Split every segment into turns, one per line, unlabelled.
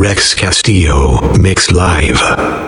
Rex Castillo, Mix Live.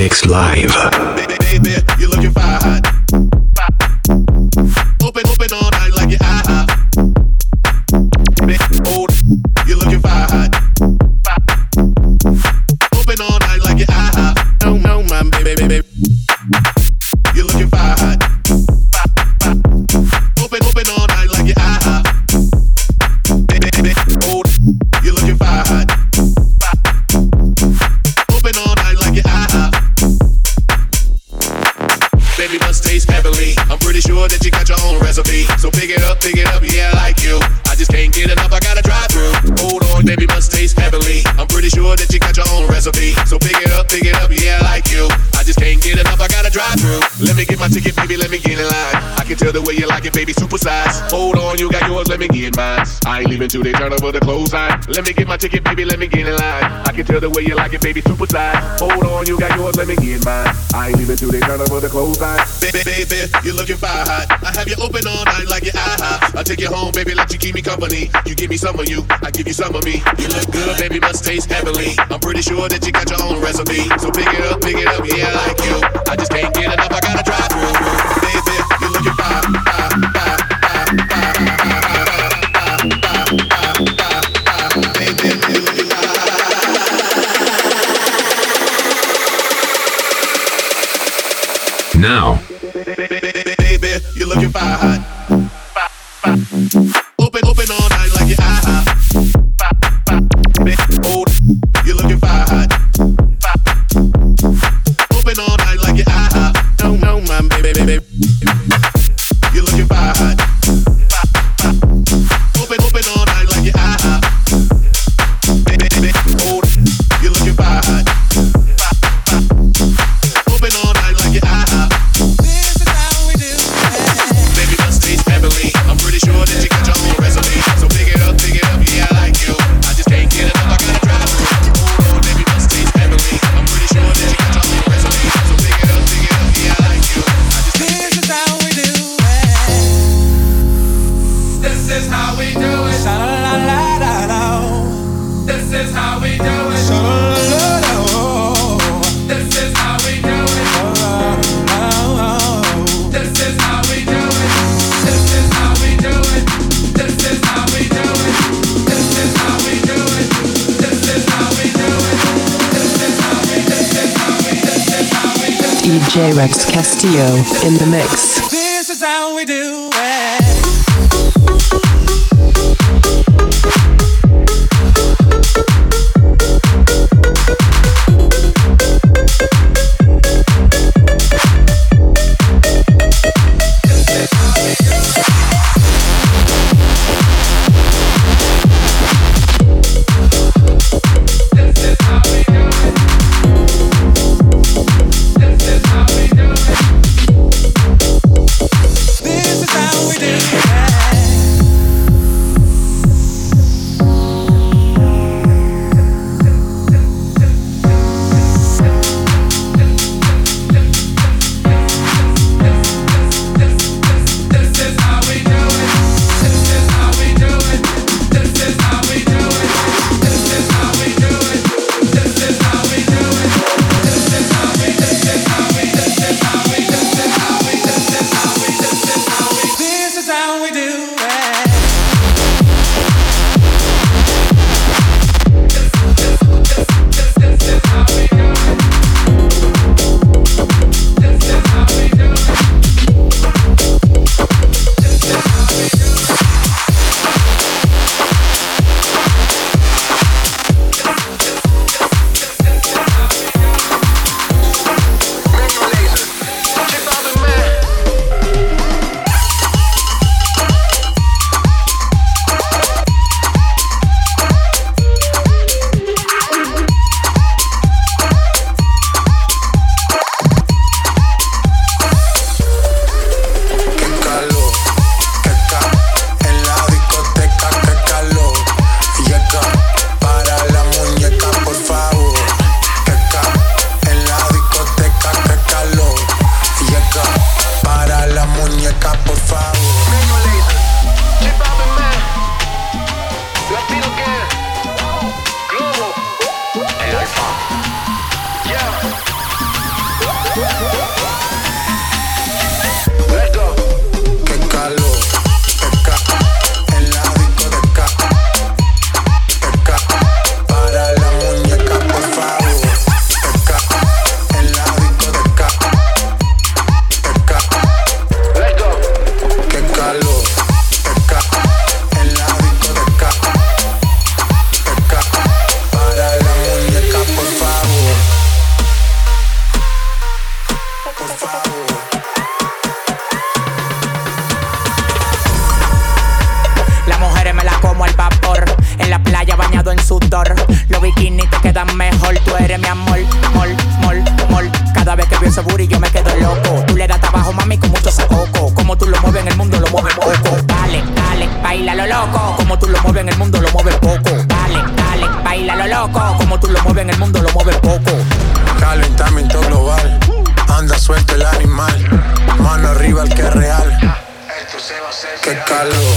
Mix Live. Baby, baby, you're looking fine.
Till they turn over the clothesline. Let me get my ticket, baby, let me get in line. I can tell the way you like it, baby, super size. Hold on, you got yours, let me get mine. I ain't leaving till they turn over the clothesline. Baby, baby, you're looking fire hot. I have you open all night like your eye hot. I take you home, baby, let you keep me company. You give me some of you, I give you some of me. You look good, baby, must taste heavenly. I'm pretty sure that you got your own recipe. So pick it up, pick it up, yeah, I like you. I just can't get enough, I gotta drive through.
Now.
Baby, you're looking fine.
DJ Rex Castillo in the mix.
This is how we do
Las mujeres me la como al vapor. En la playa bañado en sudor. Los bikinis te quedan mejor. Tú eres mi amor, mol, mol, mol. Cada vez que veo ese booty yo me quedo loco. Tú le das trabajo, mami, con mucho sacoco. Como tú lo mueves en el mundo, lo mueves poco. Dale, dale, baila lo loco. Como tú lo mueves en el mundo, lo mueves poco. Dale, dale, baila lo loco. Como tú lo mueves en el mundo, lo mueves poco.
Calentamiento global, anda suelto el animal, mano arriba el que es real. Qué calor,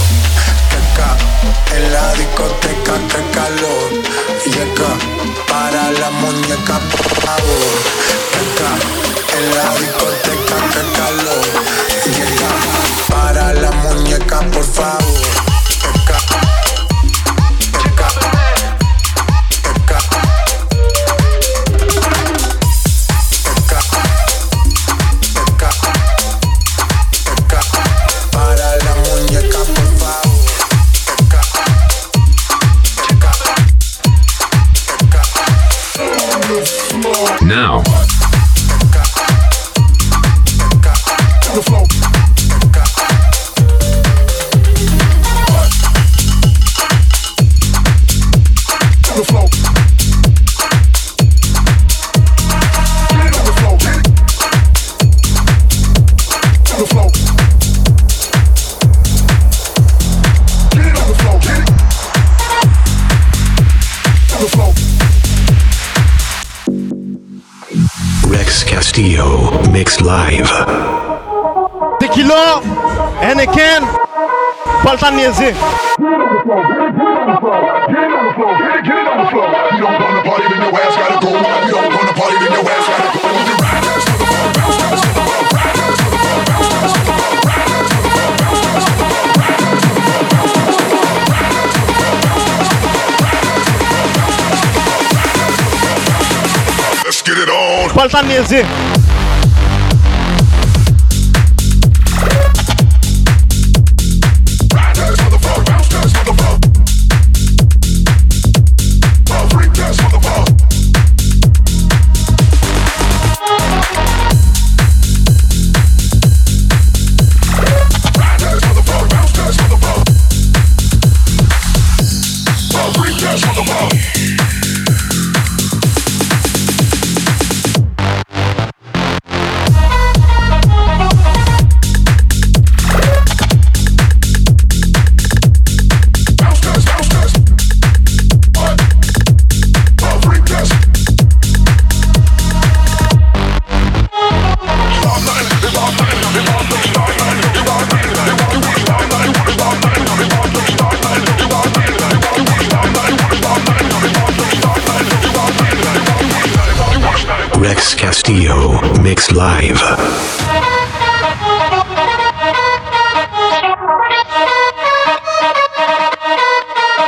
qué ca en la discoteca, qué calor. Llega para la muñeca, por favor. Qué ca en la discoteca, qué calor. Llega para la muñeca, por favor.
Now,
Let's get it
Castillo Mix Live.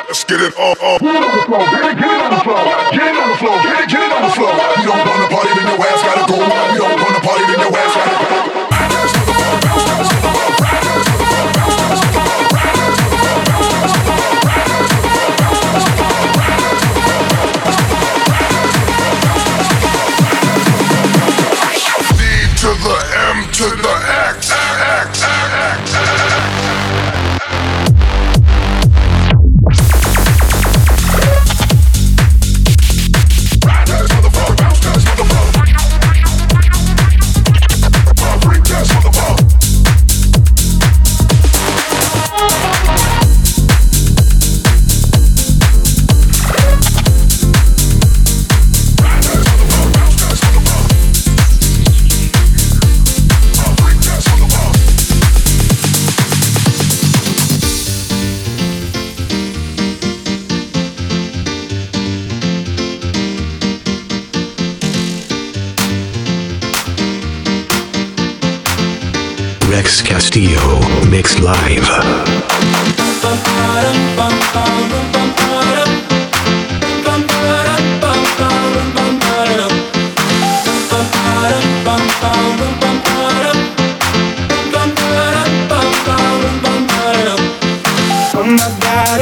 Let's get it off, off. Get it, get it on the floor. Get it on the floor. Get it, get it on the floor. You don't wanna party, then your ass gotta go.
Castillo, mixed live.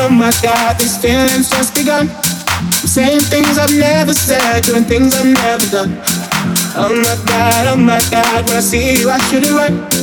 my god, these feelings just begun. I'm saying things I've never said, doing things I've never done. Oh my god, oh my god, when I see you, I should it right.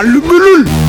Malubulul!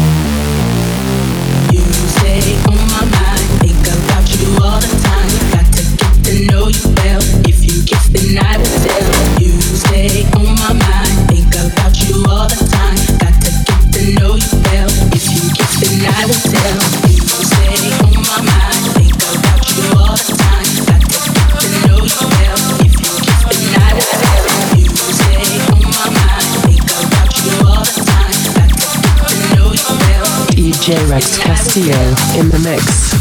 Rex Castillo in the mix.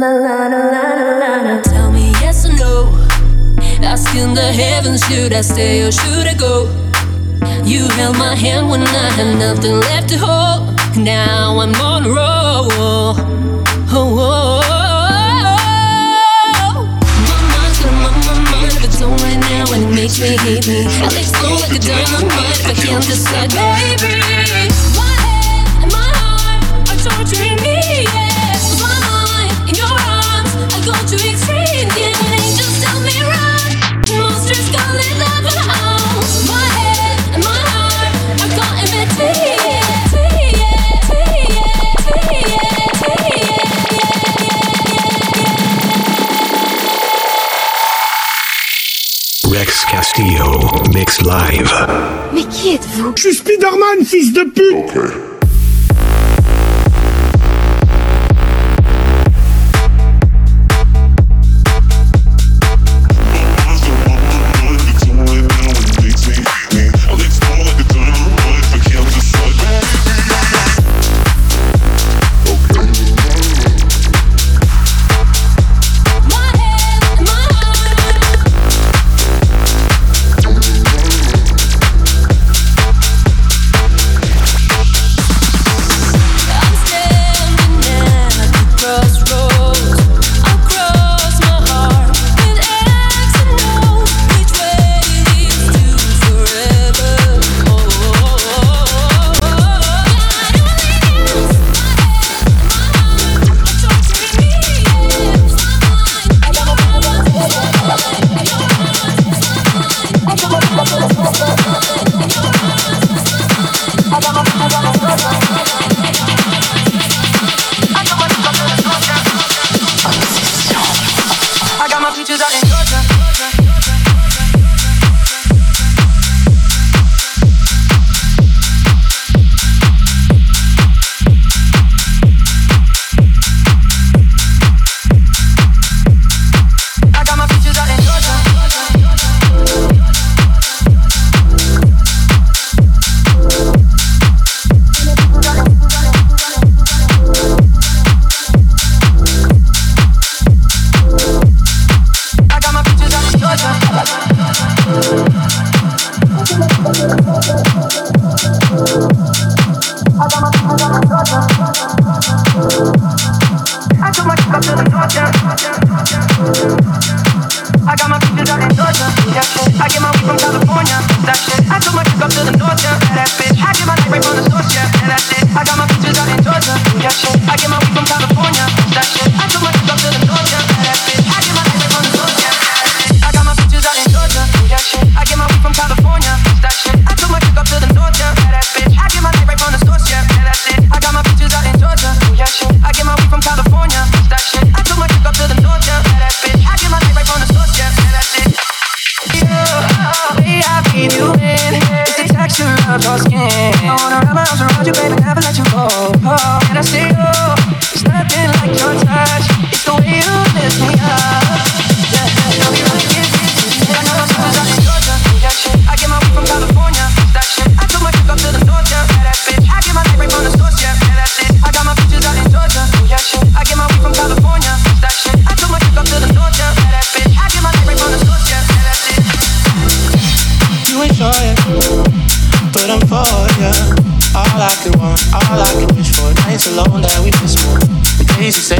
La la la la la. Tell me yes or no. Asking the
heavens,
should I stay or should I go? You held my hand when I had nothing left to hold. Now I'm on a roll. Oh, oh, oh, oh. My mind, my, my mind if it's on now and it makes me hate me. I'll explode like a dynamite if I can't decide, baby.
Mais qui êtes-vous?
Je suis Spider-Man, fils de pute.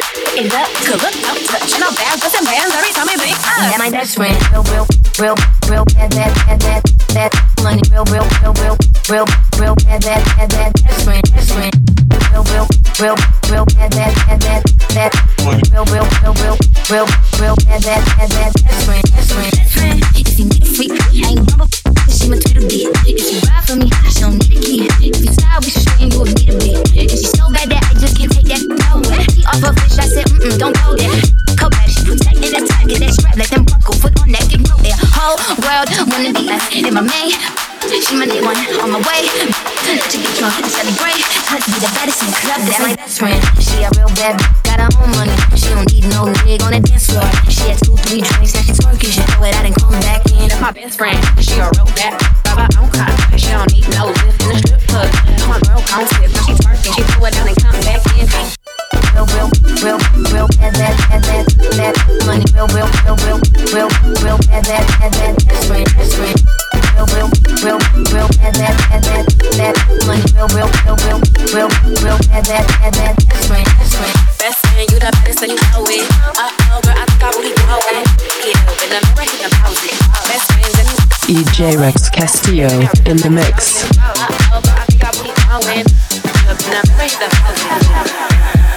Us. I fucking up, could look out, touch, and I'm bad, bustin' bands every time we make up.
Yeah, my best friend, real, real, real, real bad, bad, bad, bad, bad money, real, real, real, real, real, real bad, bad, bad, bad, best friend, best friend, real, real, real, real bad, bad, bad, bad, bad money, real, real, real, real, real, real bad, bad, bad, bad, best friend, best friend, best friend. If you need a freak, I ain't rumble. She my Twitter beat. If you ride for me, she don't need a key. If you slide, we should straighten you immediately. And she's so bad that I just can't take I mm don't go there. Back, she them buckle, foot on that. Whole world wanna be and my. She my one on my way get drunk be the baddest in the club. That's my best friend. She a real bad, got her own money. She don't need no on the dance floor. She had two, three drinks, now she throw it come back in.
That's my best friend. She a real bad, got her own car. She don't need no lift in the strip club. My girl can't tip, now she twerking. She throw it out and
real, real, real bad, bad, bad, bad, bad money. Real, real, real, real, real, real bad, bad, bad, bad, best friend. Real, real, real, real bad, bad, bad, bad, bad money. Real, real, real, real, real, real bad, bad, bad, bad, best friend, best friend.
You the baddest and you know it. Uh oh, girl, I think I really know it. Get up in the mirror, he can pose it. Best
DJ Rex Castillo in the mix.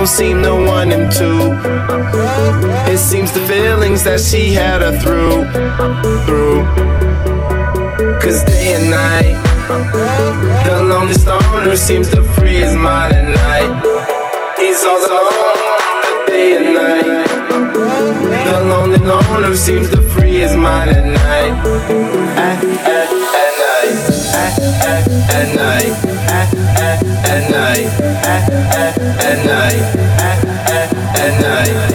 Don't seem to want him to. It seems the feelings that she had her through, through. Cause day and night, the lonely stoner seems to free his mind at night. He's all alone, day and night. The lonely loner seems to free his mind at night. At, at, at night. At, at, at night. At, night. At, night. At night.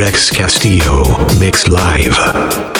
Rex Castillo, Mix Live.